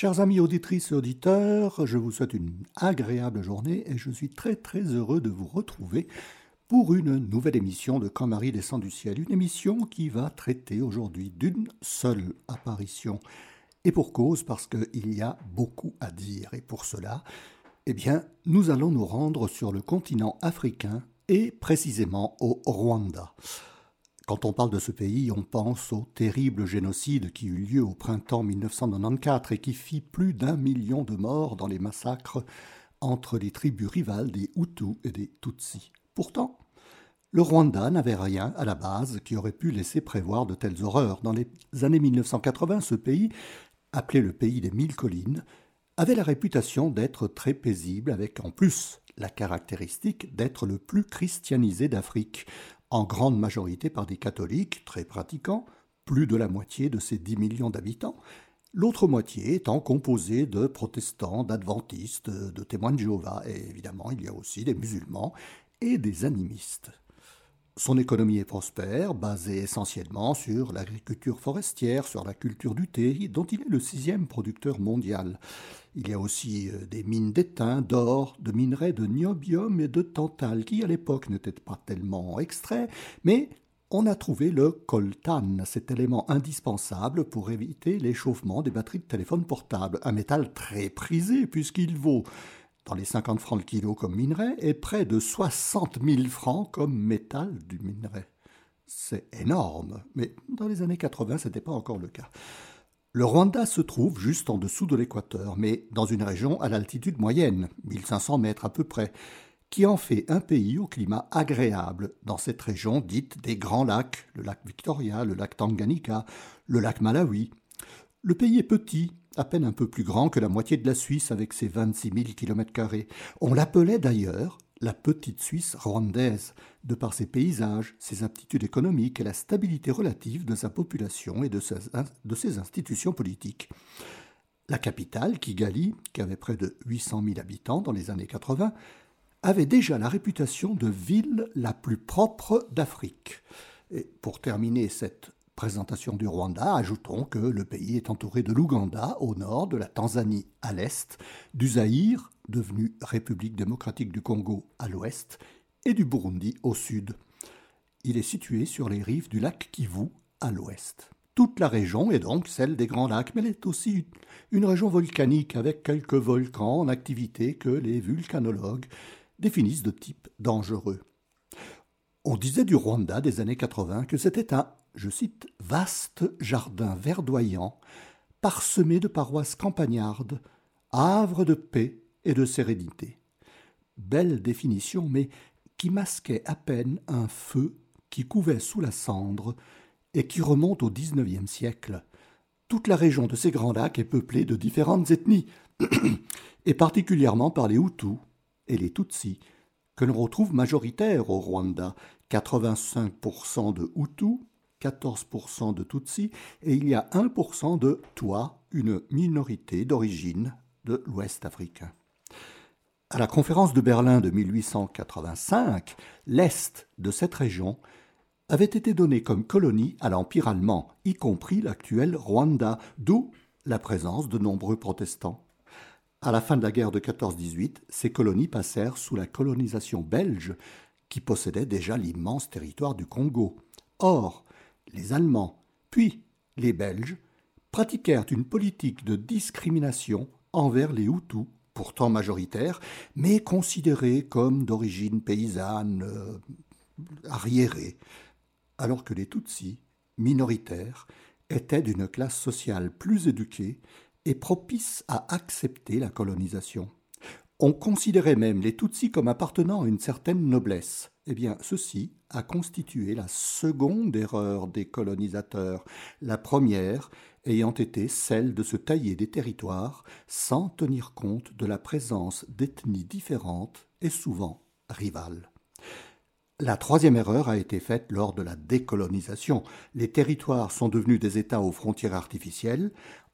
Chers amis auditrices et auditeurs, je vous souhaite une agréable journée et je suis très très heureux de vous retrouver pour une nouvelle émission de Quand Marie descend du ciel, une émission qui va traiter aujourd'hui d'une seule apparition. Et pour cause, parce qu'il y a beaucoup à dire. Et pour cela, eh bien, nous allons nous rendre sur le continent africain et précisément au Rwanda. Quand on parle de ce pays, on pense au terrible génocide qui eut lieu au printemps 1994 et qui fit plus d'un million de morts dans les massacres entre les tribus rivales des Hutus et des Tutsis. Pourtant, le Rwanda n'avait rien à la base qui aurait pu laisser prévoir de telles horreurs. Dans les années 1980, ce pays, appelé le pays des mille collines, avait la réputation d'être très paisible, avec en plus la caractéristique d'être le plus christianisé d'Afrique, en grande majorité par des catholiques très pratiquants, plus de la moitié de ces 10 millions d'habitants, l'autre moitié étant composée de protestants, d'adventistes, de témoins de Jéhovah, et évidemment il y a aussi des musulmans et des animistes. Son économie est prospère, basée essentiellement sur l'agriculture forestière, sur la culture du thé, dont il est le sixième producteur mondial. Il y a aussi euh, des mines d'étain, d'or, de minerais de niobium et de tantal, qui à l'époque n'étaient pas tellement extraits, mais on a trouvé le coltan, cet élément indispensable pour éviter l'échauffement des batteries de téléphone portable, un métal très prisé puisqu'il vaut les 50 francs le kilo comme minerai et près de 60 000 francs comme métal du minerai. C'est énorme, mais dans les années 80, ce n'était pas encore le cas. Le Rwanda se trouve juste en dessous de l'équateur, mais dans une région à l'altitude moyenne, 1500 mètres à peu près, qui en fait un pays au climat agréable dans cette région dite des Grands Lacs, le lac Victoria, le lac Tanganyika, le lac Malawi. Le pays est petit, à peine un peu plus grand que la moitié de la Suisse avec ses 26 000 km. On l'appelait d'ailleurs la petite Suisse rwandaise, de par ses paysages, ses aptitudes économiques et la stabilité relative de sa population et de ses, de ses institutions politiques. La capitale, Kigali, qui avait près de 800 000 habitants dans les années 80, avait déjà la réputation de ville la plus propre d'Afrique. Et pour terminer cette présentation du Rwanda, ajoutons que le pays est entouré de l'Ouganda au nord, de la Tanzanie à l'est, du Zaïre, devenu République démocratique du Congo à l'ouest, et du Burundi au sud. Il est situé sur les rives du lac Kivu à l'ouest. Toute la région est donc celle des Grands Lacs, mais elle est aussi une région volcanique avec quelques volcans en activité que les vulcanologues définissent de type dangereux. On disait du Rwanda des années 80 que c'était un je cite, vaste jardin verdoyant, parsemé de paroisses campagnardes, havre de paix et de sérénité. Belle définition, mais qui masquait à peine un feu qui couvait sous la cendre et qui remonte au XIXe siècle. Toute la région de ces grands lacs est peuplée de différentes ethnies, et particulièrement par les Hutus et les Tutsis, que l'on retrouve majoritaires au Rwanda, 85% de Hutus 14% de Tutsis, et il y a 1% de Toi, une minorité d'origine de l'Ouest africain. À la conférence de Berlin de 1885, l'Est de cette région avait été donné comme colonie à l'Empire allemand, y compris l'actuel Rwanda, d'où la présence de nombreux protestants. À la fin de la guerre de 14-18, ces colonies passèrent sous la colonisation belge, qui possédait déjà l'immense territoire du Congo. Or, les Allemands, puis les Belges, pratiquèrent une politique de discrimination envers les Hutus, pourtant majoritaires, mais considérés comme d'origine paysanne euh, arriérée, alors que les Tutsis, minoritaires, étaient d'une classe sociale plus éduquée et propice à accepter la colonisation. On considérait même les Tutsis comme appartenant à une certaine noblesse. Eh bien, ceci a constitué la seconde erreur des colonisateurs, la première ayant été celle de se tailler des territoires sans tenir compte de la présence d'ethnies différentes et souvent rivales. La troisième erreur a été faite lors de la décolonisation. Les territoires sont devenus des États aux frontières artificielles,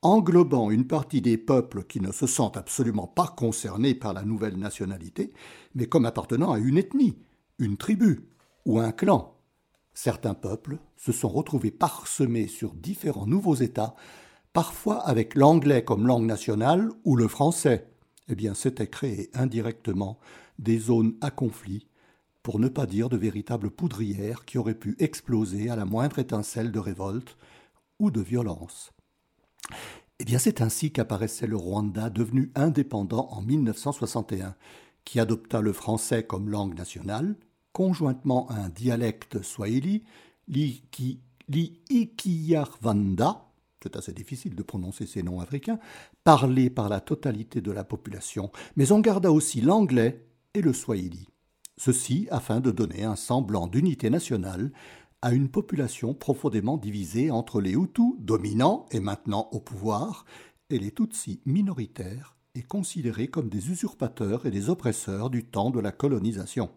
englobant une partie des peuples qui ne se sentent absolument pas concernés par la nouvelle nationalité, mais comme appartenant à une ethnie, une tribu ou un clan. Certains peuples se sont retrouvés parsemés sur différents nouveaux États parfois avec l'anglais comme langue nationale ou le français. Eh bien, s'étaient créées indirectement des zones à conflit, pour ne pas dire de véritables poudrières qui auraient pu exploser à la moindre étincelle de révolte ou de violence. Eh bien, c'est ainsi qu'apparaissait le Rwanda devenu indépendant en 1961, qui adopta le français comme langue nationale, conjointement à un dialecte swahili, l'Ikiyarwanda, c'est assez difficile de prononcer ces noms africains, parlé par la totalité de la population, mais on garda aussi l'anglais et le swahili. Ceci afin de donner un semblant d'unité nationale à une population profondément divisée entre les Hutus, dominants et maintenant au pouvoir, et les Tutsis minoritaires et considérés comme des usurpateurs et des oppresseurs du temps de la colonisation.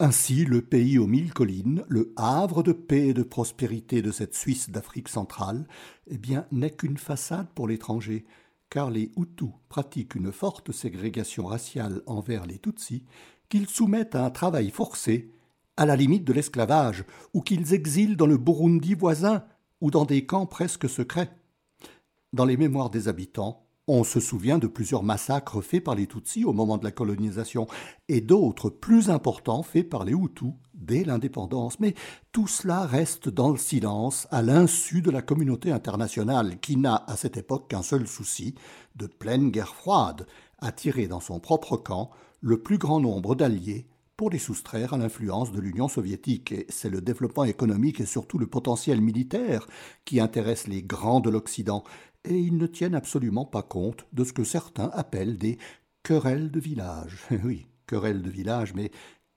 Ainsi, le pays aux mille collines, le havre de paix et de prospérité de cette Suisse d'Afrique centrale, eh bien, n'est qu'une façade pour l'étranger, car les Hutus pratiquent une forte ségrégation raciale envers les Tutsis, qu'ils soumettent à un travail forcé, à la limite de l'esclavage, ou qu'ils exilent dans le Burundi voisin, ou dans des camps presque secrets. Dans les mémoires des habitants, on se souvient de plusieurs massacres faits par les Tutsis au moment de la colonisation et d'autres plus importants faits par les Hutus dès l'indépendance. Mais tout cela reste dans le silence à l'insu de la communauté internationale qui n'a à cette époque qu'un seul souci, de pleine guerre froide, attirer dans son propre camp le plus grand nombre d'alliés pour les soustraire à l'influence de l'Union soviétique. Et c'est le développement économique et surtout le potentiel militaire qui intéresse les grands de l'Occident, et ils ne tiennent absolument pas compte de ce que certains appellent des querelles de village. oui, querelles de village, mais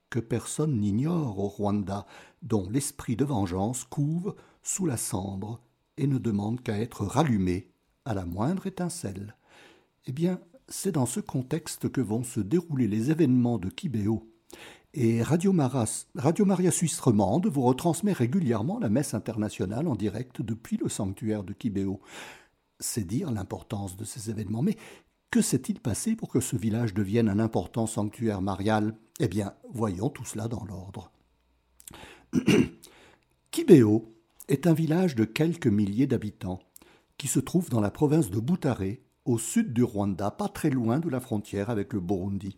que personne n'ignore au Rwanda, dont l'esprit de vengeance couve sous la cendre et ne demande qu'à être rallumé à la moindre étincelle. Eh bien, c'est dans ce contexte que vont se dérouler les événements de Kibéo. Et Radio, Radio Maria Suisse Romande vous retransmet régulièrement la messe internationale en direct depuis le sanctuaire de Kibéo c'est dire l'importance de ces événements. Mais que s'est-il passé pour que ce village devienne un important sanctuaire marial? Eh bien, voyons tout cela dans l'ordre. Kibéo est un village de quelques milliers d'habitants qui se trouve dans la province de Boutaré, au sud du Rwanda, pas très loin de la frontière avec le Burundi.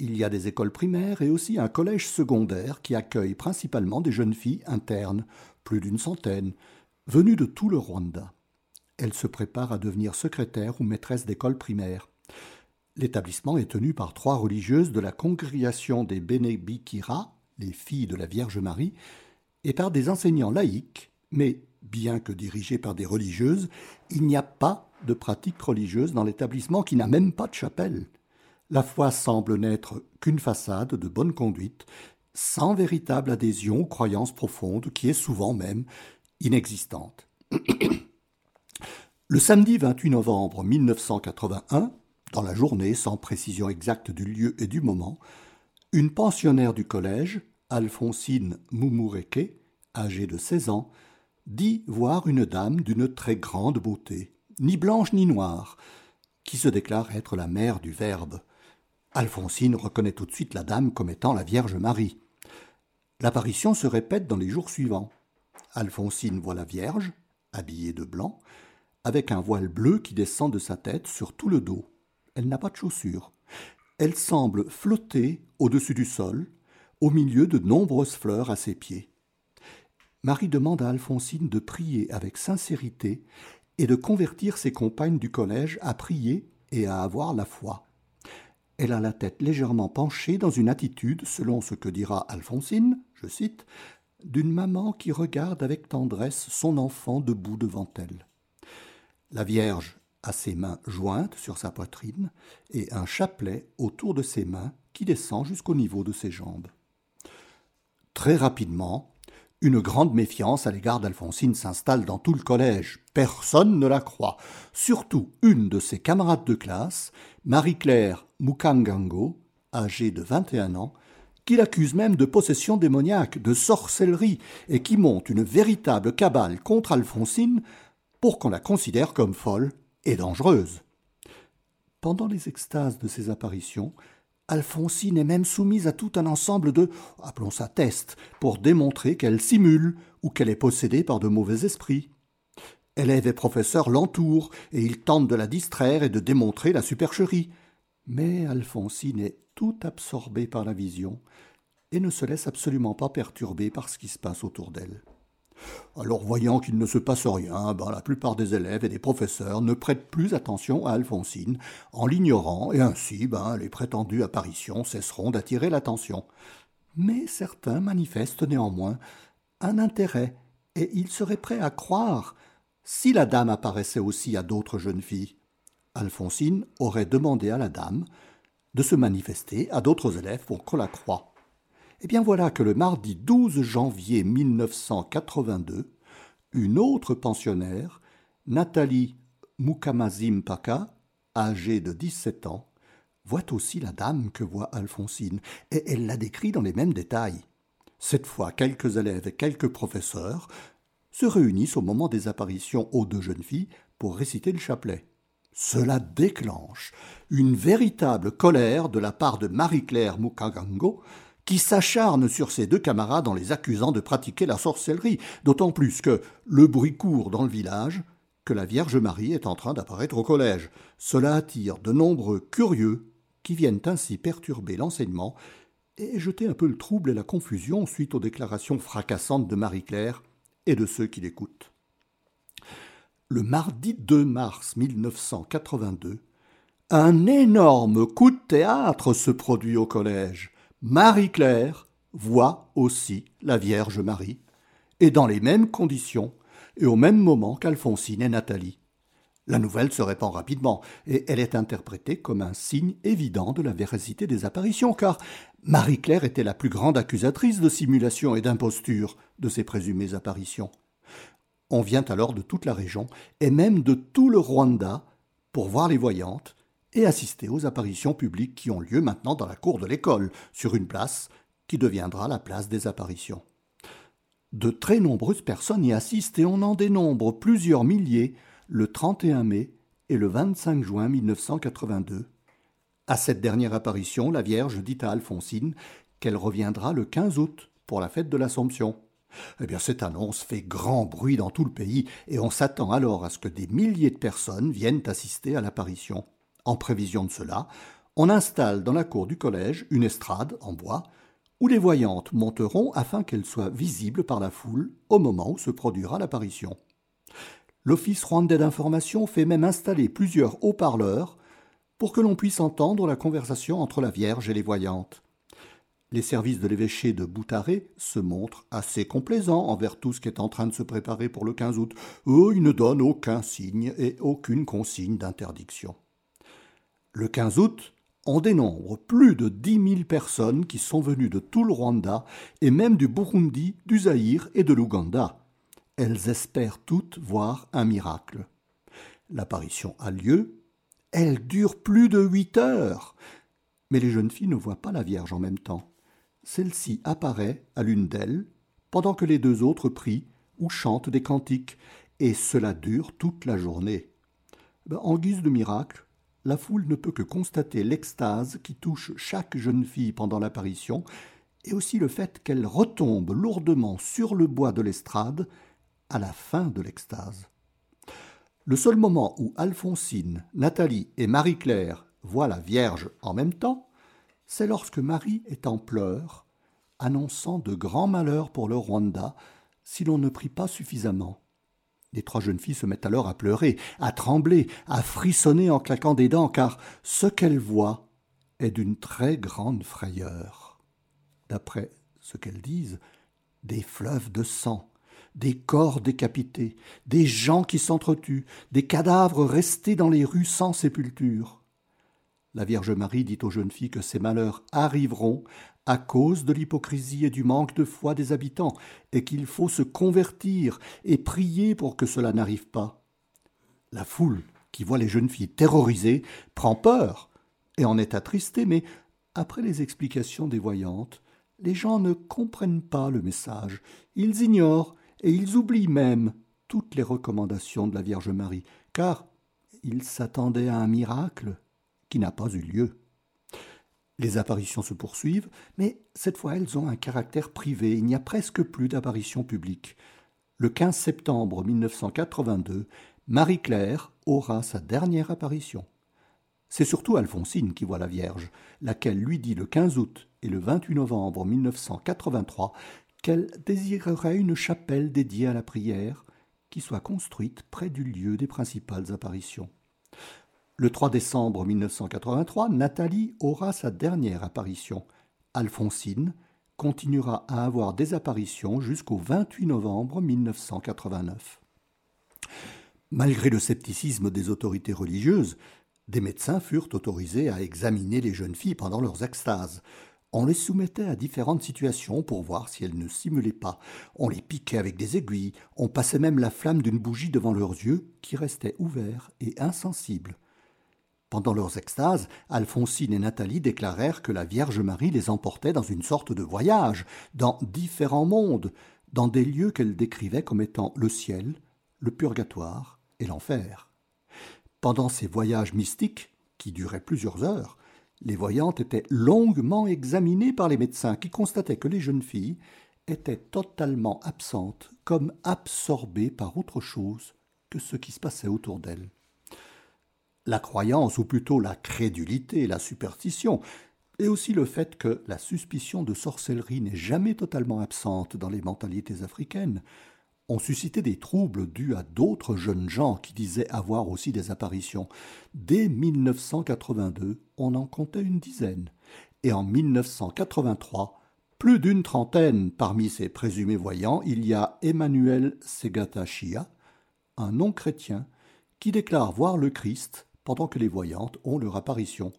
Il y a des écoles primaires et aussi un collège secondaire qui accueille principalement des jeunes filles internes, plus d'une centaine, venues de tout le Rwanda. Elle se prépare à devenir secrétaire ou maîtresse d'école primaire. L'établissement est tenu par trois religieuses de la congrégation des Bénébikira, les filles de la Vierge Marie, et par des enseignants laïcs, mais bien que dirigés par des religieuses, il n'y a pas de pratique religieuse dans l'établissement qui n'a même pas de chapelle. La foi semble n'être qu'une façade de bonne conduite, sans véritable adhésion aux croyances profondes qui est souvent même inexistante. Le samedi 28 novembre 1981, dans la journée sans précision exacte du lieu et du moment, une pensionnaire du collège, Alphonsine Mumureke, âgée de 16 ans, dit voir une dame d'une très grande beauté, ni blanche ni noire, qui se déclare être la mère du Verbe. Alphonsine reconnaît tout de suite la dame comme étant la Vierge Marie. L'apparition se répète dans les jours suivants. Alphonsine voit la Vierge, habillée de blanc, avec un voile bleu qui descend de sa tête sur tout le dos. Elle n'a pas de chaussures. Elle semble flotter au-dessus du sol, au milieu de nombreuses fleurs à ses pieds. Marie demande à Alphonsine de prier avec sincérité et de convertir ses compagnes du collège à prier et à avoir la foi. Elle a la tête légèrement penchée dans une attitude, selon ce que dira Alphonsine, je cite, d'une maman qui regarde avec tendresse son enfant debout devant elle. La Vierge a ses mains jointes sur sa poitrine et un chapelet autour de ses mains qui descend jusqu'au niveau de ses jambes. Très rapidement, une grande méfiance à l'égard d'Alphonsine s'installe dans tout le collège. Personne ne la croit. Surtout une de ses camarades de classe, Marie-Claire Mukangango, âgée de 21 ans, qui l'accuse même de possession démoniaque, de sorcellerie, et qui monte une véritable cabale contre Alphonsine pour qu'on la considère comme folle et dangereuse. Pendant les extases de ces apparitions, Alphonsine est même soumise à tout un ensemble de, appelons ça tests, pour démontrer qu'elle simule ou qu'elle est possédée par de mauvais esprits. Élèves et professeurs l'entourent, et ils tentent de la distraire et de démontrer la supercherie. Mais Alphonsine est tout absorbée par la vision et ne se laisse absolument pas perturber par ce qui se passe autour d'elle. Alors, voyant qu'il ne se passe rien, ben, la plupart des élèves et des professeurs ne prêtent plus attention à Alphonsine, en l'ignorant, et ainsi ben, les prétendues apparitions cesseront d'attirer l'attention. Mais certains manifestent néanmoins un intérêt, et ils seraient prêts à croire si la dame apparaissait aussi à d'autres jeunes filles. Alphonsine aurait demandé à la dame de se manifester à d'autres élèves pour qu'on la croie. Eh bien voilà que le mardi 12 janvier 1982, une autre pensionnaire, Nathalie Mukamazim Paka, âgée de 17 ans, voit aussi la dame que voit Alphonsine, et elle la décrit dans les mêmes détails. Cette fois, quelques élèves et quelques professeurs se réunissent au moment des apparitions aux deux jeunes filles pour réciter le chapelet. Cela déclenche une véritable colère de la part de Marie-Claire Mukagango, qui s'acharne sur ses deux camarades en les accusant de pratiquer la sorcellerie, d'autant plus que le bruit court dans le village que la Vierge Marie est en train d'apparaître au collège. Cela attire de nombreux curieux qui viennent ainsi perturber l'enseignement et jeter un peu le trouble et la confusion suite aux déclarations fracassantes de Marie-Claire et de ceux qui l'écoutent. Le mardi 2 mars 1982, un énorme coup de théâtre se produit au collège. Marie-Claire voit aussi la Vierge Marie, et dans les mêmes conditions et au même moment qu'Alphonsine et Nathalie. La nouvelle se répand rapidement, et elle est interprétée comme un signe évident de la véracité des apparitions, car Marie-Claire était la plus grande accusatrice de simulation et d'imposture de ces présumées apparitions. On vient alors de toute la région, et même de tout le Rwanda, pour voir les voyantes, et assister aux apparitions publiques qui ont lieu maintenant dans la cour de l'école, sur une place qui deviendra la place des apparitions. De très nombreuses personnes y assistent et on en dénombre plusieurs milliers le 31 mai et le 25 juin 1982. À cette dernière apparition, la Vierge dit à Alphonsine qu'elle reviendra le 15 août pour la fête de l'Assomption. Eh bien, cette annonce fait grand bruit dans tout le pays et on s'attend alors à ce que des milliers de personnes viennent assister à l'apparition. En prévision de cela, on installe dans la cour du collège une estrade en bois où les voyantes monteront afin qu'elles soient visibles par la foule au moment où se produira l'apparition. L'Office rwandais d'information fait même installer plusieurs haut-parleurs pour que l'on puisse entendre la conversation entre la Vierge et les voyantes. Les services de l'évêché de Boutaré se montrent assez complaisants envers tout ce qui est en train de se préparer pour le 15 août. Eux, ils ne donnent aucun signe et aucune consigne d'interdiction. Le 15 août, on dénombre plus de dix mille personnes qui sont venues de tout le Rwanda et même du Burundi, du Zaïre et de l'Ouganda. Elles espèrent toutes voir un miracle. L'apparition a lieu, elle dure plus de huit heures. Mais les jeunes filles ne voient pas la Vierge en même temps. Celle-ci apparaît à l'une d'elles, pendant que les deux autres prient ou chantent des cantiques, et cela dure toute la journée. Ben, en guise de miracle, la foule ne peut que constater l'extase qui touche chaque jeune fille pendant l'apparition, et aussi le fait qu'elle retombe lourdement sur le bois de l'estrade à la fin de l'extase. Le seul moment où Alphonsine, Nathalie et Marie-Claire voient la Vierge en même temps, c'est lorsque Marie est en pleurs, annonçant de grands malheurs pour le Rwanda si l'on ne prie pas suffisamment. Les trois jeunes filles se mettent alors à pleurer, à trembler, à frissonner en claquant des dents, car ce qu'elles voient est d'une très grande frayeur. D'après ce qu'elles disent, des fleuves de sang, des corps décapités, des gens qui s'entretuent, des cadavres restés dans les rues sans sépulture. La Vierge Marie dit aux jeunes filles que ces malheurs arriveront à cause de l'hypocrisie et du manque de foi des habitants, et qu'il faut se convertir et prier pour que cela n'arrive pas. La foule, qui voit les jeunes filles terrorisées, prend peur et en est attristée, mais après les explications des voyantes, les gens ne comprennent pas le message, ils ignorent et ils oublient même toutes les recommandations de la Vierge Marie, car ils s'attendaient à un miracle qui n'a pas eu lieu. Les apparitions se poursuivent, mais cette fois elles ont un caractère privé, il n'y a presque plus d'apparitions publiques. le 15 septembre 1982, Marie-Claire aura sa dernière apparition. C'est surtout Alphonsine qui voit la Vierge, laquelle lui dit le 15 août et le 28 novembre 1983 qu'elle désirerait une chapelle dédiée à la prière qui soit construite près du lieu des principales apparitions. Le 3 décembre 1983, Nathalie aura sa dernière apparition. Alphonsine continuera à avoir des apparitions jusqu'au 28 novembre 1989. Malgré le scepticisme des autorités religieuses, des médecins furent autorisés à examiner les jeunes filles pendant leurs extases. On les soumettait à différentes situations pour voir si elles ne simulaient pas. On les piquait avec des aiguilles, on passait même la flamme d'une bougie devant leurs yeux, qui restaient ouverts et insensibles. Pendant leurs extases, Alphonsine et Nathalie déclarèrent que la Vierge Marie les emportait dans une sorte de voyage, dans différents mondes, dans des lieux qu'elles décrivaient comme étant le ciel, le purgatoire et l'enfer. Pendant ces voyages mystiques, qui duraient plusieurs heures, les voyantes étaient longuement examinées par les médecins qui constataient que les jeunes filles étaient totalement absentes, comme absorbées par autre chose que ce qui se passait autour d'elles. La croyance, ou plutôt la crédulité, la superstition, et aussi le fait que la suspicion de sorcellerie n'est jamais totalement absente dans les mentalités africaines, ont suscité des troubles dus à d'autres jeunes gens qui disaient avoir aussi des apparitions. Dès 1982, on en comptait une dizaine, et en 1983, plus d'une trentaine. Parmi ces présumés voyants, il y a Emmanuel Segatachia, un non-chrétien, qui déclare voir le Christ pendant que les voyantes ont leur apparition.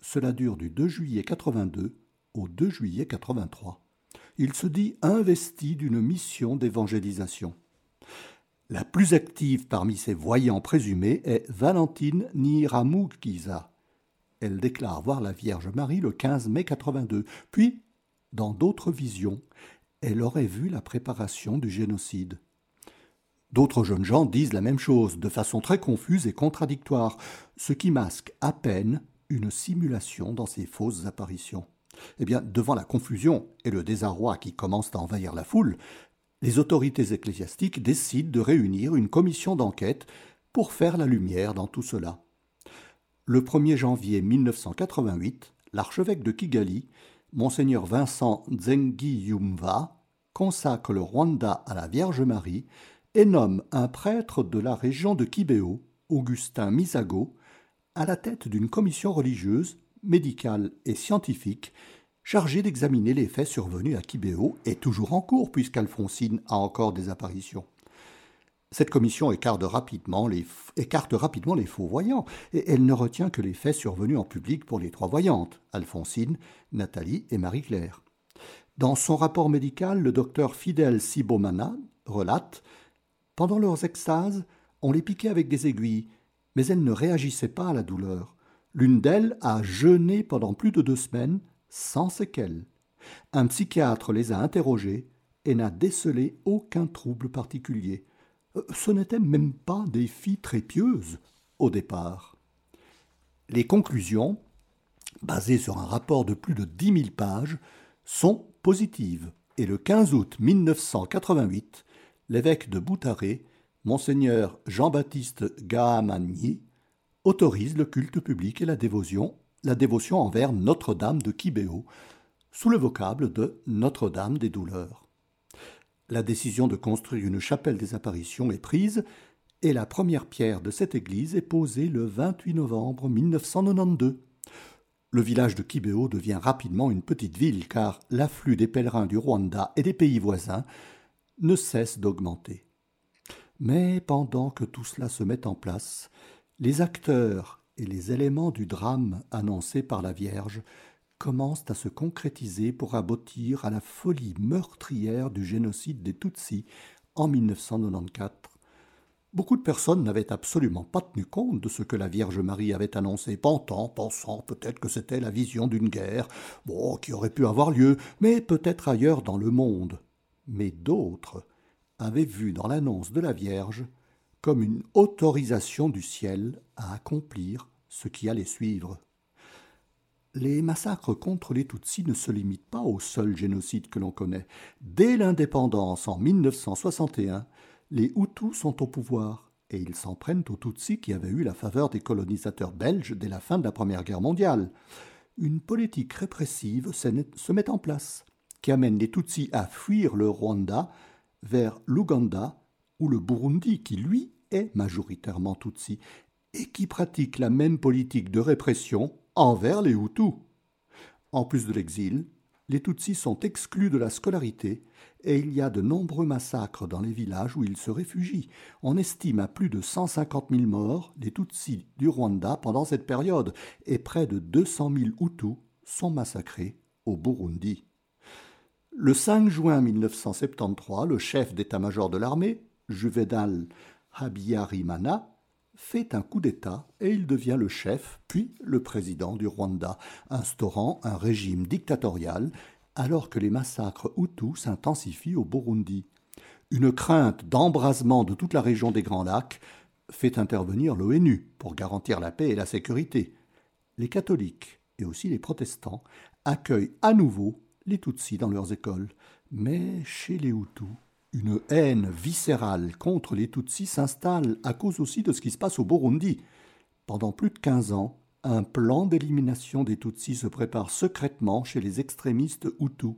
Cela dure du 2 juillet 82 au 2 juillet 83 il se dit investi d'une mission d'évangélisation. La plus active parmi ses voyants présumés est Valentine Niramugiza. Elle déclare voir la Vierge Marie le 15 mai 82. Puis, dans d'autres visions, elle aurait vu la préparation du génocide. D'autres jeunes gens disent la même chose, de façon très confuse et contradictoire, ce qui masque à peine une simulation dans ces fausses apparitions. Eh bien, devant la confusion et le désarroi qui commencent à envahir la foule, les autorités ecclésiastiques décident de réunir une commission d'enquête pour faire la lumière dans tout cela. Le 1er janvier 1988, l'archevêque de Kigali, monseigneur Vincent Yumva, consacre le Rwanda à la Vierge Marie et nomme un prêtre de la région de Kibéo, Augustin Misago, à la tête d'une commission religieuse médicale et scientifique chargée d'examiner les faits survenus à Kibéo est toujours en cours puisqu'Alphonsine a encore des apparitions. Cette commission écarte rapidement, les, écarte rapidement les faux voyants, et elle ne retient que les faits survenus en public pour les trois voyantes, Alphonsine, Nathalie et Marie-Claire. Dans son rapport médical, le docteur Fidel Sibomana relate Pendant leurs extases, on les piquait avec des aiguilles, mais elles ne réagissaient pas à la douleur. L'une d'elles a jeûné pendant plus de deux semaines sans séquelles. Un psychiatre les a interrogées et n'a décelé aucun trouble particulier. Euh, ce n'étaient même pas des filles très pieuses au départ. Les conclusions, basées sur un rapport de plus de dix mille pages, sont positives. Et le 15 août 1988, l'évêque de Boutaré, monseigneur Jean-Baptiste Gahamagni, autorise le culte public et la dévotion, la dévotion envers Notre-Dame de Kibéo, sous le vocable de Notre-Dame des douleurs. La décision de construire une chapelle des apparitions est prise et la première pierre de cette église est posée le 28 novembre 1992. Le village de Kibéo devient rapidement une petite ville car l'afflux des pèlerins du Rwanda et des pays voisins ne cesse d'augmenter. Mais pendant que tout cela se met en place, les acteurs et les éléments du drame annoncé par la Vierge commencent à se concrétiser pour aboutir à la folie meurtrière du génocide des Tutsis en 1994. Beaucoup de personnes n'avaient absolument pas tenu compte de ce que la Vierge Marie avait annoncé, pensant, pensant peut-être que c'était la vision d'une guerre, bon, qui aurait pu avoir lieu, mais peut-être ailleurs dans le monde. Mais d'autres avaient vu dans l'annonce de la Vierge comme une autorisation du ciel à accomplir ce qui allait suivre. Les massacres contre les Tutsis ne se limitent pas au seul génocide que l'on connaît. Dès l'indépendance en 1961, les Hutus sont au pouvoir et ils s'en prennent aux Tutsis qui avaient eu la faveur des colonisateurs belges dès la fin de la Première Guerre mondiale. Une politique répressive se met en place qui amène les Tutsis à fuir le Rwanda vers l'Ouganda ou le Burundi qui, lui, est majoritairement Tutsi et qui pratique la même politique de répression envers les Hutus. En plus de l'exil, les Tutsis sont exclus de la scolarité et il y a de nombreux massacres dans les villages où ils se réfugient. On estime à plus de 150 000 morts les Tutsis du Rwanda pendant cette période et près de 200 000 Hutus sont massacrés au Burundi. Le 5 juin 1973, le chef d'état-major de l'armée, Juvenal Habyarimana, fait un coup d'État et il devient le chef, puis le président du Rwanda, instaurant un régime dictatorial alors que les massacres Hutus s'intensifient au Burundi. Une crainte d'embrasement de toute la région des Grands Lacs fait intervenir l'ONU pour garantir la paix et la sécurité. Les catholiques et aussi les protestants accueillent à nouveau les Tutsis dans leurs écoles, mais chez les Hutus, une haine viscérale contre les Tutsis s'installe à cause aussi de ce qui se passe au Burundi. Pendant plus de quinze ans, un plan d'élimination des Tutsis se prépare secrètement chez les extrémistes Hutus,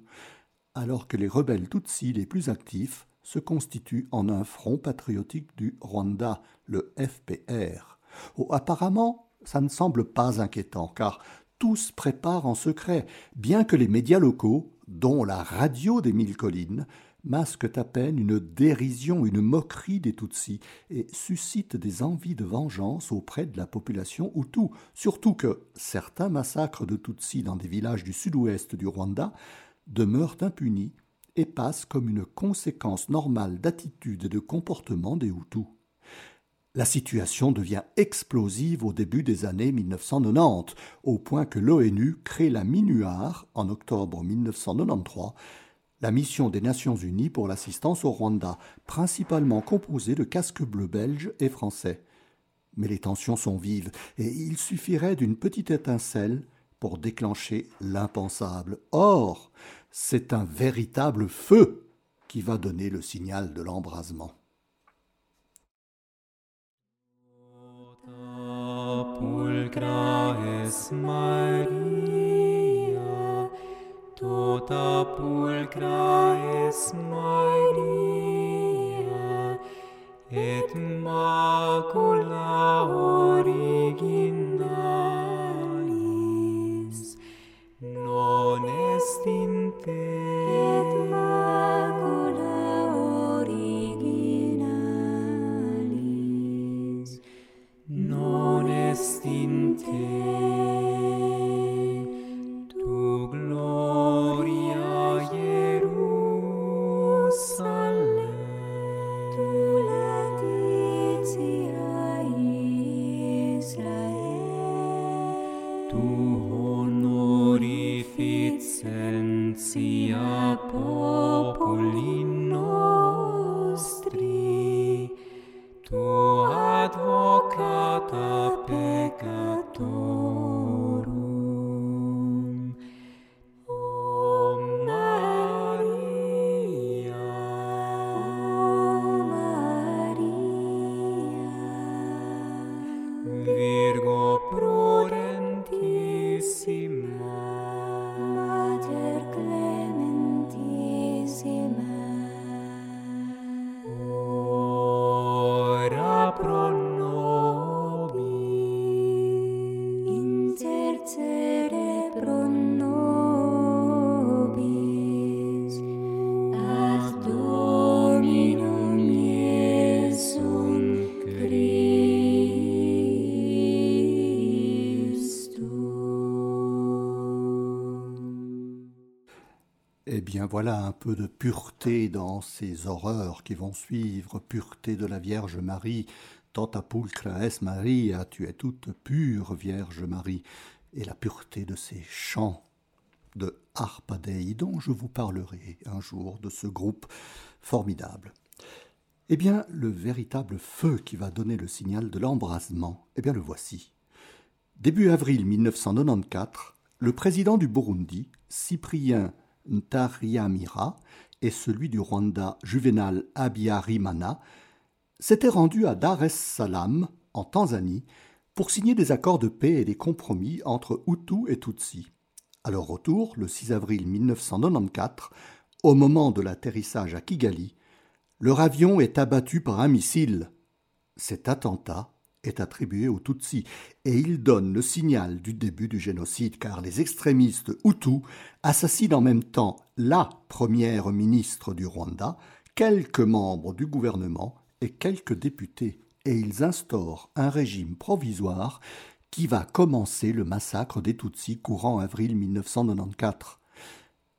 alors que les rebelles Tutsis les plus actifs se constituent en un front patriotique du Rwanda, le FPR. Oh, apparemment, ça ne semble pas inquiétant, car tous préparent en secret, bien que les médias locaux, dont la radio des mille collines, masquent à peine une dérision, une moquerie des Tutsis et suscitent des envies de vengeance auprès de la population Hutu, surtout que certains massacres de Tutsis dans des villages du sud-ouest du Rwanda demeurent impunis et passent comme une conséquence normale d'attitude et de comportement des Hutus. La situation devient explosive au début des années 1990, au point que l'ONU crée la MINUAR en octobre 1993 la mission des Nations Unies pour l'assistance au Rwanda, principalement composée de casques bleus belges et français. Mais les tensions sont vives, et il suffirait d'une petite étincelle pour déclencher l'impensable. Or, c'est un véritable feu qui va donner le signal de l'embrasement. pulcra es Maria, tota pulcra es Maria, et macula originalis, non est in te, rest in te, tu gloria tu Israel, tu honorificentia populi nostri. advocata peccator. Voilà un peu de pureté dans ces horreurs qui vont suivre, pureté de la Vierge Marie, Tota pulcra es Maria, tu es toute pure, Vierge Marie, et la pureté de ces chants de Harpadei dont je vous parlerai un jour de ce groupe formidable. Eh bien, le véritable feu qui va donner le signal de l'embrasement, eh bien le voici. Début avril 1994, le président du Burundi, Cyprien Ntaryamira, et celui du Rwanda, Juvenal Abiyarimana, s'étaient rendus à Dar es Salaam, en Tanzanie, pour signer des accords de paix et des compromis entre Hutus et Tutsis. À leur retour, le 6 avril 1994, au moment de l'atterrissage à Kigali, leur avion est abattu par un missile. Cet attentat est attribué aux Tutsis et il donne le signal du début du génocide car les extrémistes Hutus assassinent en même temps la première ministre du Rwanda, quelques membres du gouvernement et quelques députés et ils instaurent un régime provisoire qui va commencer le massacre des Tutsis courant avril 1994.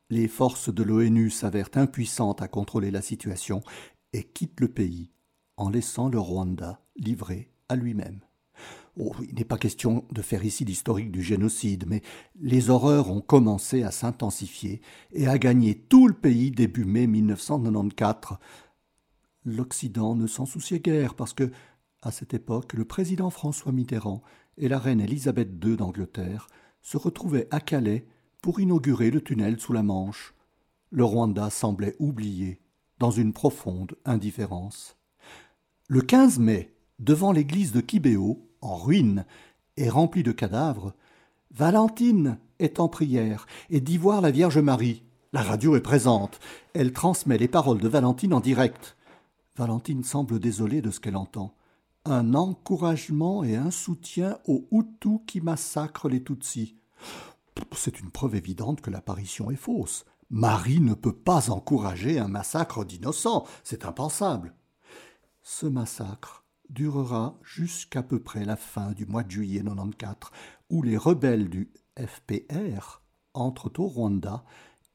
Les forces de l'ONU s'avèrent impuissantes à contrôler la situation et quittent le pays en laissant le Rwanda livré à lui-même. Oh, il n'est pas question de faire ici l'historique du génocide, mais les horreurs ont commencé à s'intensifier et à gagner tout le pays début mai 1994. L'Occident ne s'en souciait guère parce que, à cette époque, le président François Mitterrand et la reine Élisabeth II d'Angleterre se retrouvaient à Calais pour inaugurer le tunnel sous la Manche. Le Rwanda semblait oublié, dans une profonde indifférence. Le 15 mai, devant l'église de Kibéo, en ruine et remplie de cadavres, Valentine est en prière et dit voir la Vierge Marie. La radio est présente. Elle transmet les paroles de Valentine en direct. Valentine semble désolée de ce qu'elle entend. Un encouragement et un soutien aux Hutus qui massacrent les Tutsis. C'est une preuve évidente que l'apparition est fausse. Marie ne peut pas encourager un massacre d'innocents. C'est impensable. Ce massacre durera jusqu'à peu près la fin du mois de juillet 94, où les rebelles du FPR entrent au Rwanda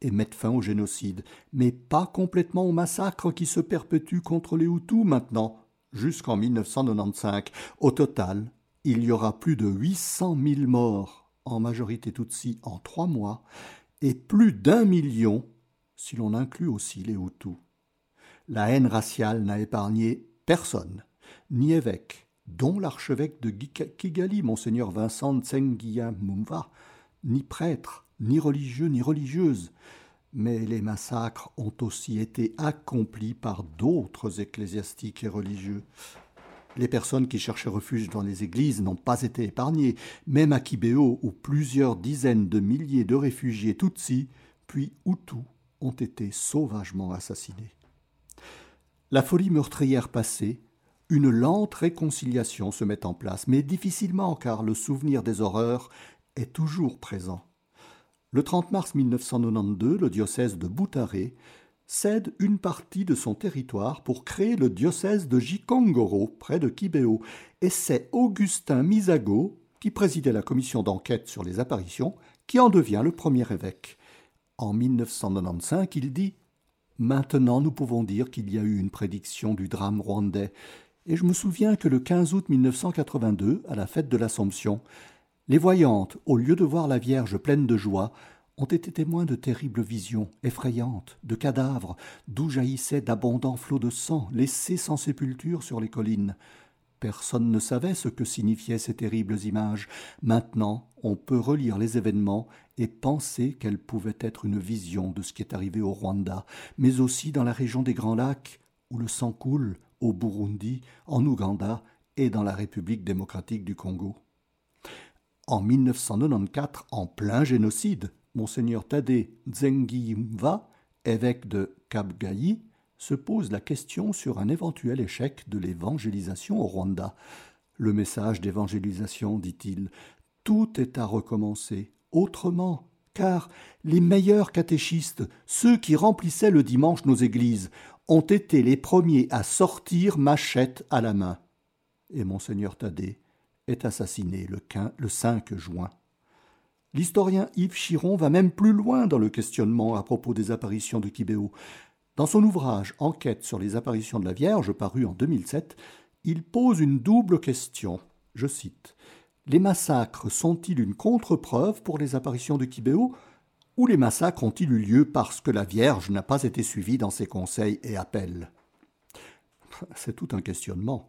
et mettent fin au génocide, mais pas complètement au massacre qui se perpétue contre les Hutus maintenant, jusqu'en 1995. Au total, il y aura plus de 800 000 morts, en majorité Tutsis, en trois mois, et plus d'un million si l'on inclut aussi les Hutus. La haine raciale n'a épargné personne ni évêque, dont l'archevêque de Kigali, monseigneur Vincent Tsengia Mumva, ni prêtre, ni religieux, ni religieuse. Mais les massacres ont aussi été accomplis par d'autres ecclésiastiques et religieux. Les personnes qui cherchaient refuge dans les églises n'ont pas été épargnées, même à Kibéo, où plusieurs dizaines de milliers de réfugiés Tutsis, puis Hutus, ont été sauvagement assassinés. La folie meurtrière passée, une lente réconciliation se met en place, mais difficilement car le souvenir des horreurs est toujours présent. Le 30 mars 1992, le diocèse de Boutaré cède une partie de son territoire pour créer le diocèse de Jikongoro, près de Kibéo, et c'est Augustin Misago, qui présidait la commission d'enquête sur les apparitions, qui en devient le premier évêque. En 1995, il dit Maintenant nous pouvons dire qu'il y a eu une prédiction du drame rwandais, et je me souviens que le 15 août 1982, à la fête de l'Assomption, les voyantes, au lieu de voir la Vierge pleine de joie, ont été témoins de terribles visions, effrayantes, de cadavres, d'où jaillissaient d'abondants flots de sang, laissés sans sépulture sur les collines. Personne ne savait ce que signifiaient ces terribles images. Maintenant, on peut relire les événements et penser qu'elles pouvaient être une vision de ce qui est arrivé au Rwanda, mais aussi dans la région des Grands Lacs, où le sang coule, au Burundi, en Ouganda et dans la République démocratique du Congo. En 1994, en plein génocide, Monseigneur Tadé Nzengiyumva, évêque de Kabgayi, se pose la question sur un éventuel échec de l'évangélisation au Rwanda. Le message d'évangélisation, dit-il, tout est à recommencer, autrement, car les meilleurs catéchistes, ceux qui remplissaient le dimanche nos églises, ont été les premiers à sortir machette à la main. Et monseigneur Thaddée est assassiné le, 15, le 5 juin. L'historien Yves Chiron va même plus loin dans le questionnement à propos des apparitions de Kibéo. Dans son ouvrage Enquête sur les apparitions de la Vierge, paru en 2007, il pose une double question. Je cite Les massacres sont-ils une contre-preuve pour les apparitions de Kibéo où les massacres ont-ils eu lieu parce que la Vierge n'a pas été suivie dans ses conseils et appels? C'est tout un questionnement.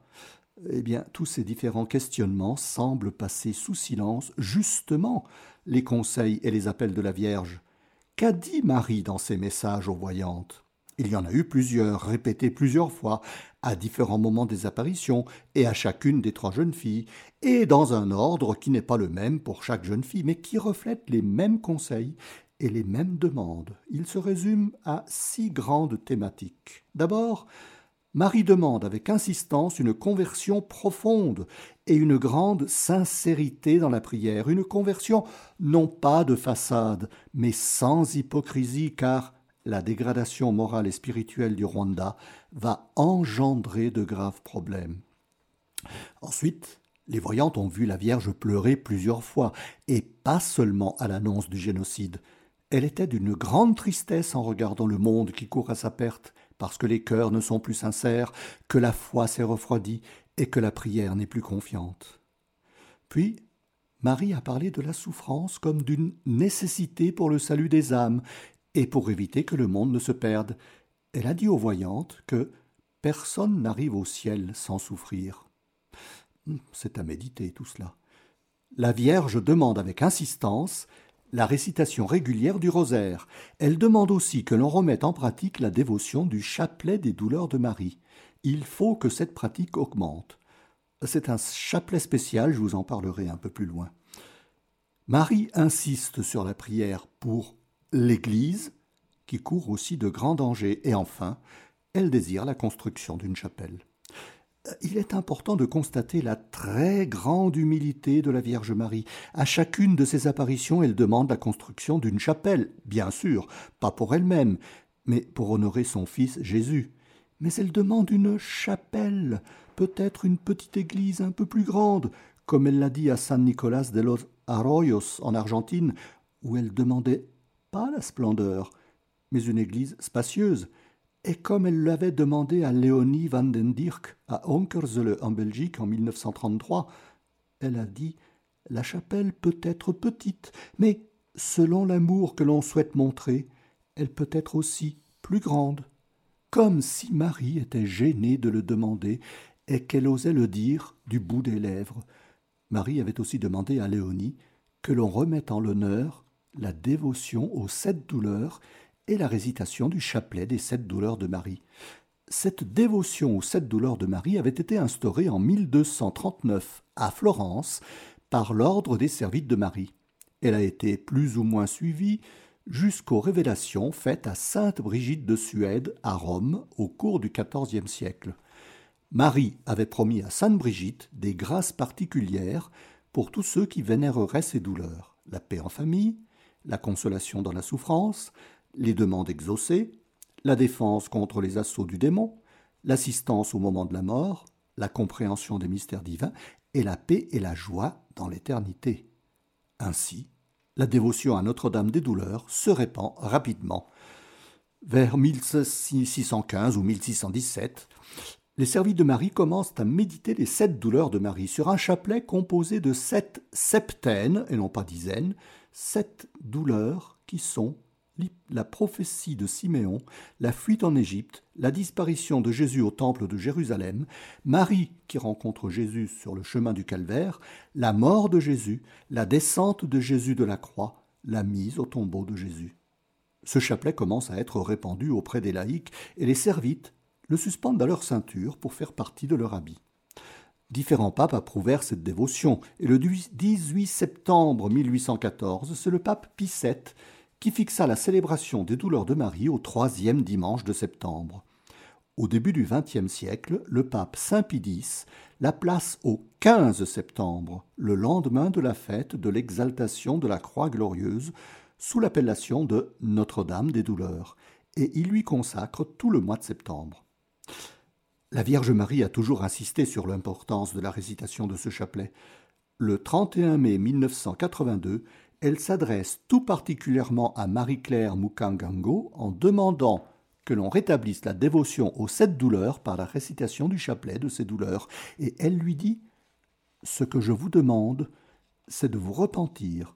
Eh bien, tous ces différents questionnements semblent passer sous silence justement les conseils et les appels de la Vierge. Qu'a dit Marie dans ses messages aux voyantes? Il y en a eu plusieurs, répétés plusieurs fois, à différents moments des apparitions, et à chacune des trois jeunes filles, et dans un ordre qui n'est pas le même pour chaque jeune fille, mais qui reflète les mêmes conseils les mêmes demandes. Il se résume à six grandes thématiques. D'abord, Marie demande avec insistance une conversion profonde et une grande sincérité dans la prière, une conversion non pas de façade, mais sans hypocrisie, car la dégradation morale et spirituelle du Rwanda va engendrer de graves problèmes. Ensuite, les voyantes ont vu la Vierge pleurer plusieurs fois, et pas seulement à l'annonce du génocide. Elle était d'une grande tristesse en regardant le monde qui court à sa perte, parce que les cœurs ne sont plus sincères, que la foi s'est refroidie et que la prière n'est plus confiante. Puis, Marie a parlé de la souffrance comme d'une nécessité pour le salut des âmes et pour éviter que le monde ne se perde. Elle a dit aux voyantes que personne n'arrive au ciel sans souffrir. C'est à méditer tout cela. La Vierge demande avec insistance la récitation régulière du rosaire. Elle demande aussi que l'on remette en pratique la dévotion du chapelet des douleurs de Marie. Il faut que cette pratique augmente. C'est un chapelet spécial, je vous en parlerai un peu plus loin. Marie insiste sur la prière pour l'Église, qui court aussi de grands dangers, et enfin, elle désire la construction d'une chapelle il est important de constater la très grande humilité de la Vierge Marie. À chacune de ses apparitions, elle demande la construction d'une chapelle, bien sûr, pas pour elle-même, mais pour honorer son fils Jésus. Mais elle demande une chapelle, peut-être une petite église un peu plus grande, comme elle l'a dit à San Nicolas de los Arroyos en Argentine, où elle demandait pas la splendeur, mais une église spacieuse, et comme elle l'avait demandé à Léonie van den Dirk à Onkerzele en Belgique en 1933, elle a dit La chapelle peut être petite, mais selon l'amour que l'on souhaite montrer, elle peut être aussi plus grande. Comme si Marie était gênée de le demander et qu'elle osait le dire du bout des lèvres. Marie avait aussi demandé à Léonie que l'on remette en l'honneur la dévotion aux sept douleurs et la récitation du chapelet des sept douleurs de Marie. Cette dévotion aux sept douleurs de Marie avait été instaurée en 1239 à Florence par l'ordre des Servites de Marie. Elle a été plus ou moins suivie jusqu'aux révélations faites à sainte Brigitte de Suède à Rome au cours du XIVe siècle. Marie avait promis à sainte Brigitte des grâces particulières pour tous ceux qui vénéreraient ses douleurs la paix en famille, la consolation dans la souffrance, les demandes exaucées, la défense contre les assauts du démon, l'assistance au moment de la mort, la compréhension des mystères divins et la paix et la joie dans l'éternité. Ainsi, la dévotion à Notre-Dame des douleurs se répand rapidement. Vers 1615 ou 1617, les serviteurs de Marie commencent à méditer les sept douleurs de Marie sur un chapelet composé de sept septaines, et non pas dizaines, sept douleurs qui sont la prophétie de Siméon, la fuite en Égypte, la disparition de Jésus au temple de Jérusalem, Marie qui rencontre Jésus sur le chemin du calvaire, la mort de Jésus, la descente de Jésus de la croix, la mise au tombeau de Jésus. Ce chapelet commence à être répandu auprès des laïcs et les servites le suspendent à leur ceinture pour faire partie de leur habit. Différents papes approuvèrent cette dévotion, et le 18 septembre 1814, c'est le pape Pie VII qui fixa la célébration des douleurs de Marie au troisième dimanche de septembre. Au début du XXe siècle, le pape Saint Pie la place au 15 septembre, le lendemain de la fête de l'exaltation de la Croix glorieuse, sous l'appellation de Notre-Dame des douleurs, et il lui consacre tout le mois de septembre. La Vierge Marie a toujours insisté sur l'importance de la récitation de ce chapelet. Le 31 mai 1982, elle s'adresse tout particulièrement à Marie-Claire Mukangango en demandant que l'on rétablisse la dévotion aux sept douleurs par la récitation du chapelet de ces douleurs, et elle lui dit Ce que je vous demande, c'est de vous repentir.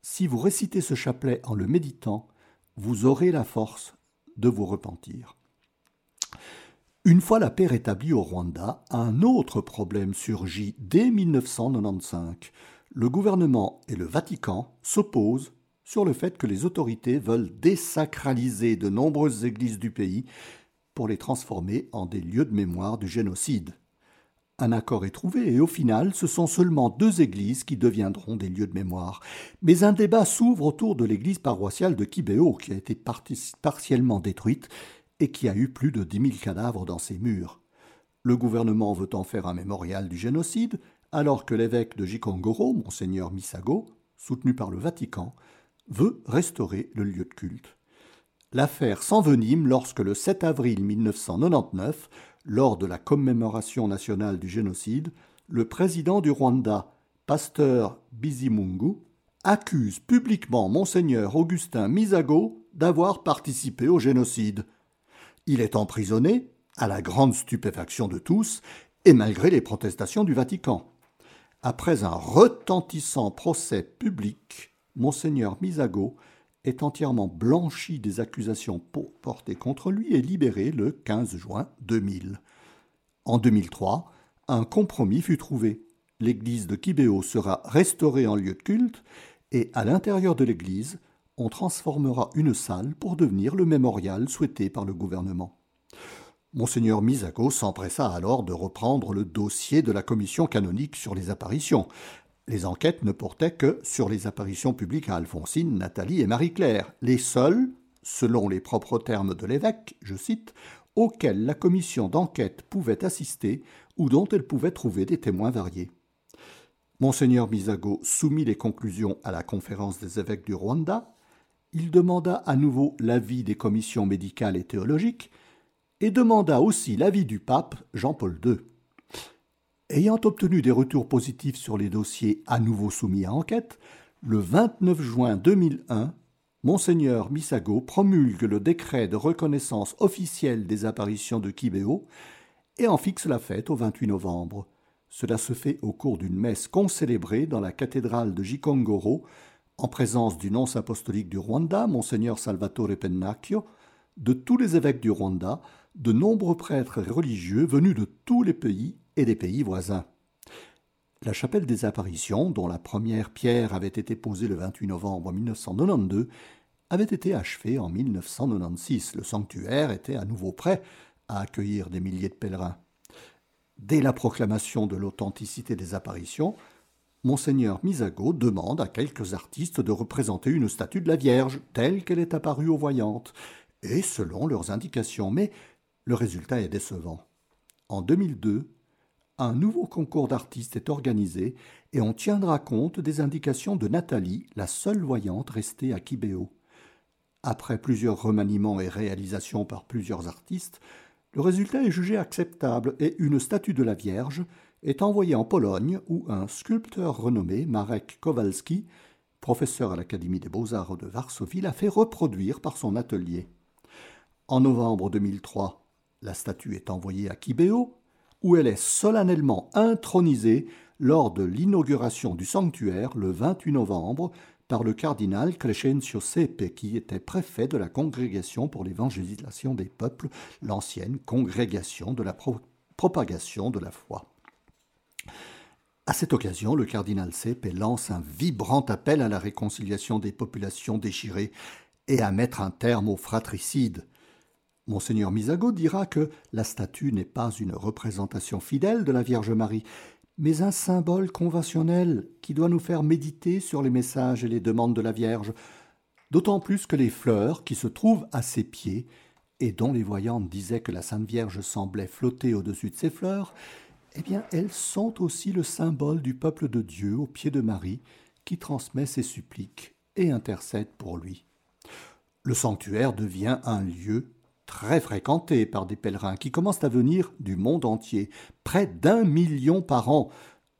Si vous récitez ce chapelet en le méditant, vous aurez la force de vous repentir. Une fois la paix rétablie au Rwanda, un autre problème surgit dès 1995. Le gouvernement et le Vatican s'opposent sur le fait que les autorités veulent désacraliser de nombreuses églises du pays pour les transformer en des lieux de mémoire du génocide. Un accord est trouvé et au final, ce sont seulement deux églises qui deviendront des lieux de mémoire. Mais un débat s'ouvre autour de l'église paroissiale de Kibéo, qui a été partiellement détruite et qui a eu plus de dix mille cadavres dans ses murs. Le gouvernement veut en faire un mémorial du génocide, alors que l'évêque de Gikongoro, monseigneur Misago, soutenu par le Vatican, veut restaurer le lieu de culte. L'affaire s'envenime lorsque le 7 avril 1999, lors de la commémoration nationale du génocide, le président du Rwanda, pasteur Bizimungu, accuse publiquement monseigneur Augustin Misago d'avoir participé au génocide. Il est emprisonné, à la grande stupéfaction de tous, et malgré les protestations du Vatican. Après un retentissant procès public, Monseigneur Misago est entièrement blanchi des accusations portées contre lui et libéré le 15 juin 2000. En 2003, un compromis fut trouvé. L'église de Kibéo sera restaurée en lieu de culte et à l'intérieur de l'église, on transformera une salle pour devenir le mémorial souhaité par le gouvernement. Monseigneur Misago s'empressa alors de reprendre le dossier de la commission canonique sur les apparitions. Les enquêtes ne portaient que sur les apparitions publiques à Alphonsine, Nathalie et Marie-Claire, les seules, selon les propres termes de l'évêque, je cite, auxquelles la commission d'enquête pouvait assister ou dont elle pouvait trouver des témoins variés. Monseigneur Misago soumit les conclusions à la conférence des évêques du Rwanda, il demanda à nouveau l'avis des commissions médicales et théologiques, et demanda aussi l'avis du pape Jean-Paul II. Ayant obtenu des retours positifs sur les dossiers à nouveau soumis à enquête, le 29 juin 2001, Monseigneur Misago promulgue le décret de reconnaissance officielle des apparitions de Kibéo et en fixe la fête au 28 novembre. Cela se fait au cours d'une messe concélébrée dans la cathédrale de Gikongoro en présence du nonce apostolique du Rwanda, Monseigneur Salvatore Pennacchio, de tous les évêques du Rwanda, de nombreux prêtres religieux venus de tous les pays et des pays voisins. La chapelle des apparitions, dont la première pierre avait été posée le 28 novembre 1992, avait été achevée en 1996. Le sanctuaire était à nouveau prêt à accueillir des milliers de pèlerins. Dès la proclamation de l'authenticité des apparitions, Monseigneur Misago demande à quelques artistes de représenter une statue de la Vierge telle qu'elle est apparue aux voyantes, et selon leurs indications, mais le résultat est décevant. En 2002, un nouveau concours d'artistes est organisé et on tiendra compte des indications de Nathalie, la seule voyante restée à Kibéo. Après plusieurs remaniements et réalisations par plusieurs artistes, le résultat est jugé acceptable et une statue de la Vierge est envoyé en Pologne où un sculpteur renommé, Marek Kowalski, professeur à l'Académie des beaux-arts de Varsovie, l'a fait reproduire par son atelier. En novembre 2003, la statue est envoyée à Kibéo, où elle est solennellement intronisée lors de l'inauguration du sanctuaire le 28 novembre par le cardinal Crescencio Sepe, qui était préfet de la Congrégation pour l'évangélisation des peuples, l'ancienne Congrégation de la propagation de la foi. À cette occasion, le cardinal Sepe lance un vibrant appel à la réconciliation des populations déchirées et à mettre un terme au fratricide. Monseigneur Misago dira que la statue n'est pas une représentation fidèle de la Vierge Marie, mais un symbole conventionnel qui doit nous faire méditer sur les messages et les demandes de la Vierge, d'autant plus que les fleurs qui se trouvent à ses pieds, et dont les voyantes disaient que la Sainte Vierge semblait flotter au-dessus de ces fleurs, eh bien, elles sont aussi le symbole du peuple de Dieu au pied de Marie, qui transmet ses suppliques et intercède pour lui. Le sanctuaire devient un lieu très fréquenté par des pèlerins qui commencent à venir du monde entier, près d'un million par an,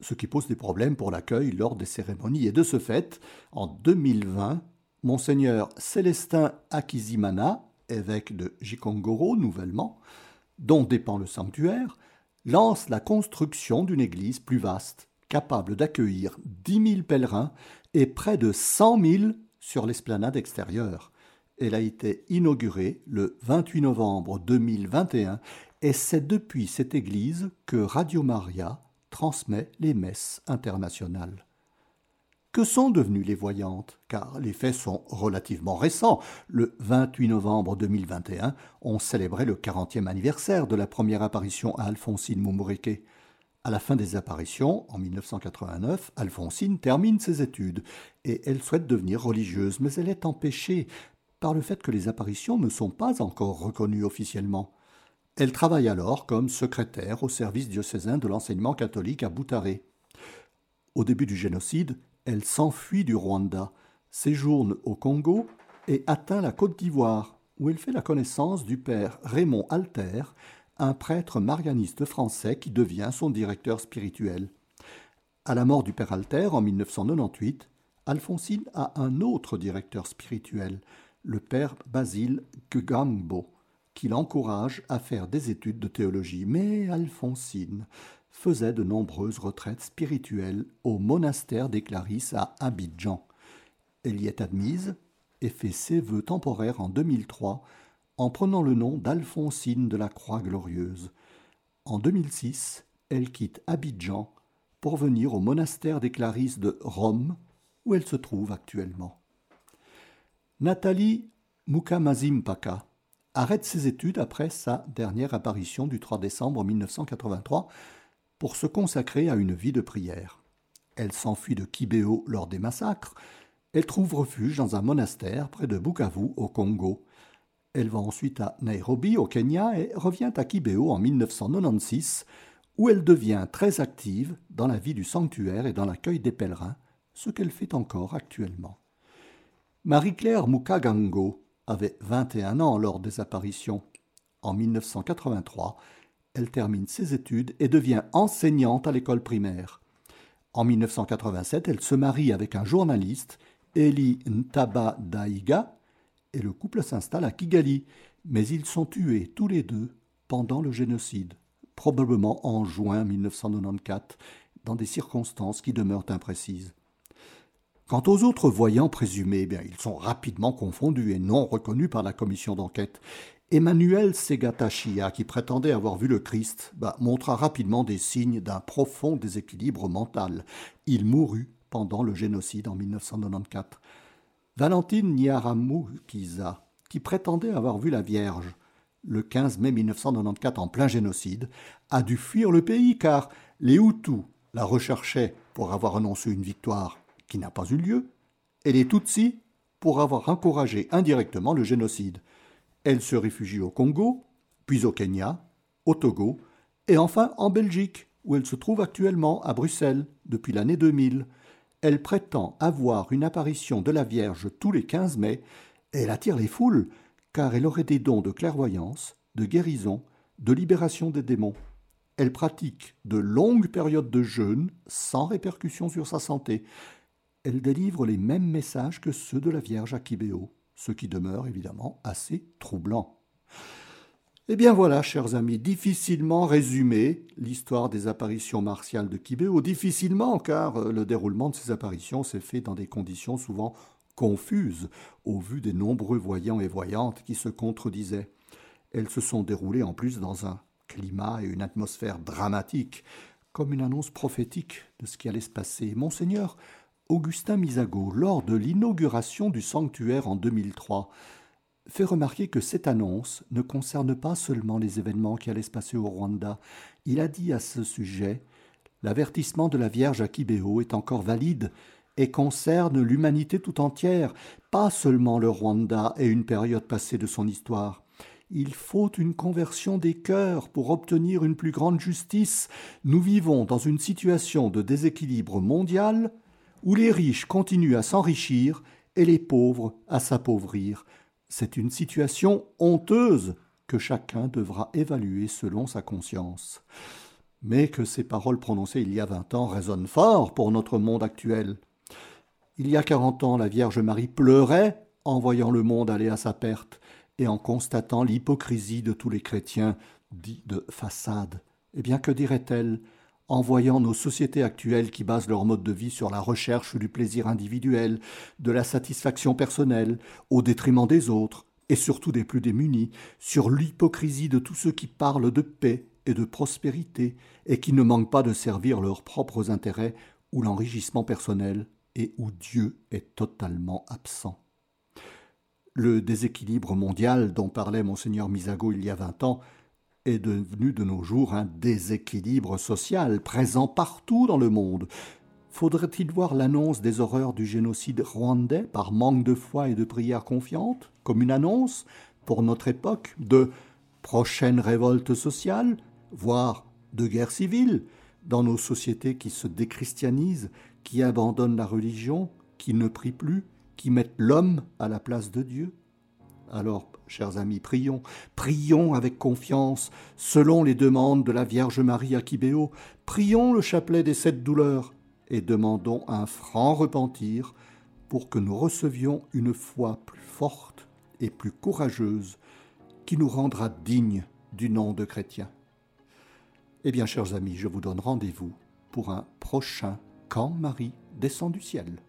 ce qui pose des problèmes pour l'accueil lors des cérémonies. Et de ce fait, en 2020, Monseigneur Célestin Akizimana, évêque de Jikongoro nouvellement, dont dépend le sanctuaire, lance la construction d'une église plus vaste, capable d'accueillir dix mille pèlerins et près de cent mille sur l'esplanade extérieure. Elle a été inaugurée le 28 novembre 2021 et c'est depuis cette église que Radio Maria transmet les messes internationales. Que sont devenues les voyantes? Car les faits sont relativement récents. Le 28 novembre 2021, on célébrait le 40e anniversaire de la première apparition à Alphonsine Moumouréké. À la fin des apparitions, en 1989, Alphonsine termine ses études et elle souhaite devenir religieuse, mais elle est empêchée par le fait que les apparitions ne sont pas encore reconnues officiellement. Elle travaille alors comme secrétaire au service diocésain de l'enseignement catholique à Boutaré. Au début du génocide, elle s'enfuit du Rwanda, séjourne au Congo et atteint la Côte d'Ivoire, où elle fait la connaissance du père Raymond Alter, un prêtre marianiste français qui devient son directeur spirituel. À la mort du père Alter en 1998, Alphonsine a un autre directeur spirituel, le père Basile Gugambo, qui l'encourage à faire des études de théologie. Mais Alphonsine faisait de nombreuses retraites spirituelles au monastère des Clarisses à Abidjan. Elle y est admise et fait ses vœux temporaires en 2003 en prenant le nom d'Alphonsine de la Croix Glorieuse. En 2006, elle quitte Abidjan pour venir au monastère des Clarisses de Rome, où elle se trouve actuellement. Nathalie Mukamazimpaka arrête ses études après sa dernière apparition du 3 décembre 1983 pour se consacrer à une vie de prière. Elle s'enfuit de Kibéo lors des massacres. Elle trouve refuge dans un monastère près de Bukavu au Congo. Elle va ensuite à Nairobi au Kenya et revient à Kibéo en 1996 où elle devient très active dans la vie du sanctuaire et dans l'accueil des pèlerins, ce qu'elle fait encore actuellement. Marie-Claire Mukagango avait 21 ans lors des apparitions. En 1983, elle termine ses études et devient enseignante à l'école primaire. En 1987, elle se marie avec un journaliste, Eli Ntaba Daiga, et le couple s'installe à Kigali, mais ils sont tués tous les deux pendant le génocide, probablement en juin 1994, dans des circonstances qui demeurent imprécises. Quant aux autres voyants présumés, eh ils sont rapidement confondus et non reconnus par la commission d'enquête. Emmanuel Segatachia, qui prétendait avoir vu le Christ, bah, montra rapidement des signes d'un profond déséquilibre mental. Il mourut pendant le génocide en 1994. Valentine Nyaramukiza, qui prétendait avoir vu la Vierge le 15 mai 1994 en plein génocide, a dû fuir le pays car les Hutus la recherchaient pour avoir annoncé une victoire qui n'a pas eu lieu, et les Tutsis pour avoir encouragé indirectement le génocide. Elle se réfugie au Congo, puis au Kenya, au Togo, et enfin en Belgique, où elle se trouve actuellement à Bruxelles depuis l'année 2000. Elle prétend avoir une apparition de la Vierge tous les 15 mai, et elle attire les foules, car elle aurait des dons de clairvoyance, de guérison, de libération des démons. Elle pratique de longues périodes de jeûne sans répercussion sur sa santé. Elle délivre les mêmes messages que ceux de la Vierge à Kibéo ce qui demeure évidemment assez troublant. Eh bien voilà, chers amis, difficilement résumé l'histoire des apparitions martiales de Kibéo, difficilement car euh, le déroulement de ces apparitions s'est fait dans des conditions souvent confuses au vu des nombreux voyants et voyantes qui se contredisaient. Elles se sont déroulées en plus dans un climat et une atmosphère dramatiques, comme une annonce prophétique de ce qui allait se passer. Monseigneur Augustin Misago, lors de l'inauguration du sanctuaire en 2003, fait remarquer que cette annonce ne concerne pas seulement les événements qui allaient se passer au Rwanda. Il a dit à ce sujet L'avertissement de la Vierge à Kibéo est encore valide et concerne l'humanité tout entière, pas seulement le Rwanda et une période passée de son histoire. Il faut une conversion des cœurs pour obtenir une plus grande justice. Nous vivons dans une situation de déséquilibre mondial où les riches continuent à s'enrichir et les pauvres à s'appauvrir. C'est une situation honteuse que chacun devra évaluer selon sa conscience. Mais que ces paroles prononcées il y a vingt ans résonnent fort pour notre monde actuel. Il y a quarante ans, la Vierge Marie pleurait en voyant le monde aller à sa perte et en constatant l'hypocrisie de tous les chrétiens dits de façade. Eh bien, que dirait-elle en voyant nos sociétés actuelles qui basent leur mode de vie sur la recherche du plaisir individuel, de la satisfaction personnelle, au détriment des autres, et surtout des plus démunis, sur l'hypocrisie de tous ceux qui parlent de paix et de prospérité, et qui ne manquent pas de servir leurs propres intérêts ou l'enrichissement personnel, et où Dieu est totalement absent. Le déséquilibre mondial dont parlait monseigneur Misago il y a vingt ans est devenu de nos jours un déséquilibre social présent partout dans le monde. Faudrait-il voir l'annonce des horreurs du génocide rwandais par manque de foi et de prière confiante comme une annonce, pour notre époque, de prochaines révoltes sociales, voire de guerre civile, dans nos sociétés qui se déchristianisent, qui abandonnent la religion, qui ne prient plus, qui mettent l'homme à la place de Dieu? Alors, chers amis, prions, prions avec confiance, selon les demandes de la Vierge Marie à Kibéo, prions le chapelet des sept douleurs, et demandons un franc repentir pour que nous recevions une foi plus forte et plus courageuse qui nous rendra dignes du nom de chrétien. Eh bien, chers amis, je vous donne rendez-vous pour un prochain Quand Marie descend du ciel.